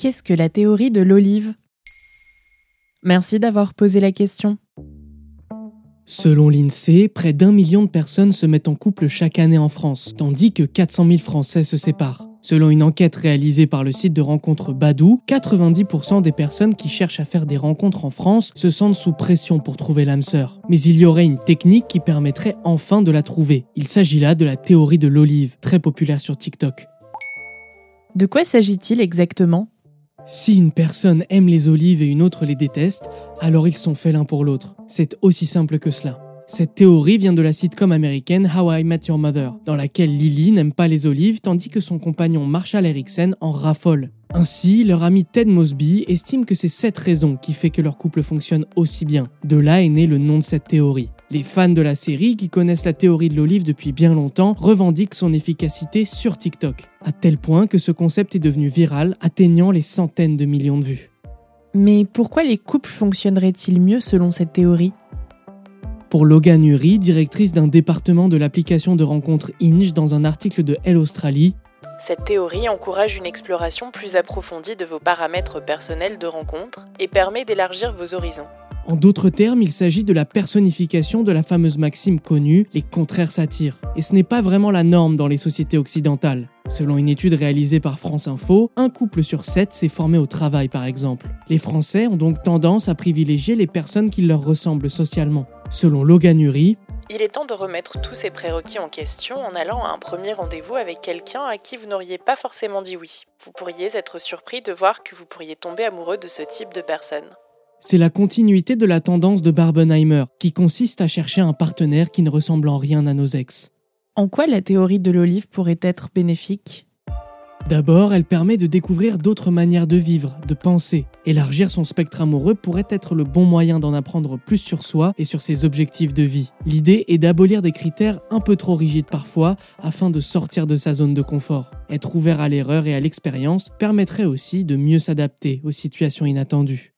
Qu'est-ce que la théorie de l'olive? Merci d'avoir posé la question. Selon l'INSEE, près d'un million de personnes se mettent en couple chaque année en France, tandis que 400 000 Français se séparent. Selon une enquête réalisée par le site de rencontres Badou, 90% des personnes qui cherchent à faire des rencontres en France se sentent sous pression pour trouver l'âme sœur. Mais il y aurait une technique qui permettrait enfin de la trouver. Il s'agit là de la théorie de l'olive, très populaire sur TikTok. De quoi s'agit-il exactement? Si une personne aime les olives et une autre les déteste, alors ils sont faits l'un pour l'autre. C'est aussi simple que cela. Cette théorie vient de la sitcom américaine How I Met Your Mother, dans laquelle Lily n'aime pas les olives tandis que son compagnon Marshall Erickson en raffole. Ainsi, leur ami Ted Mosby estime que c'est cette raison qui fait que leur couple fonctionne aussi bien. De là est né le nom de cette théorie. Les fans de la série, qui connaissent la théorie de l'olive depuis bien longtemps, revendiquent son efficacité sur TikTok, à tel point que ce concept est devenu viral, atteignant les centaines de millions de vues. Mais pourquoi les couples fonctionneraient-ils mieux selon cette théorie? Pour Logan Uri, directrice d'un département de l'application de rencontres Inge dans un article de Elle Australie. Cette théorie encourage une exploration plus approfondie de vos paramètres personnels de rencontre et permet d'élargir vos horizons. En d'autres termes, il s'agit de la personnification de la fameuse maxime connue les contraires s'attirent. Et ce n'est pas vraiment la norme dans les sociétés occidentales. Selon une étude réalisée par France Info, un couple sur sept s'est formé au travail par exemple. Les Français ont donc tendance à privilégier les personnes qui leur ressemblent socialement. Selon Logan Uri, il est temps de remettre tous ces prérequis en question en allant à un premier rendez-vous avec quelqu'un à qui vous n'auriez pas forcément dit oui. Vous pourriez être surpris de voir que vous pourriez tomber amoureux de ce type de personne. C'est la continuité de la tendance de Barbenheimer, qui consiste à chercher un partenaire qui ne ressemble en rien à nos ex. En quoi la théorie de l'olive pourrait être bénéfique? D'abord, elle permet de découvrir d'autres manières de vivre, de penser. Élargir son spectre amoureux pourrait être le bon moyen d'en apprendre plus sur soi et sur ses objectifs de vie. L'idée est d'abolir des critères un peu trop rigides parfois afin de sortir de sa zone de confort. Être ouvert à l'erreur et à l'expérience permettrait aussi de mieux s'adapter aux situations inattendues.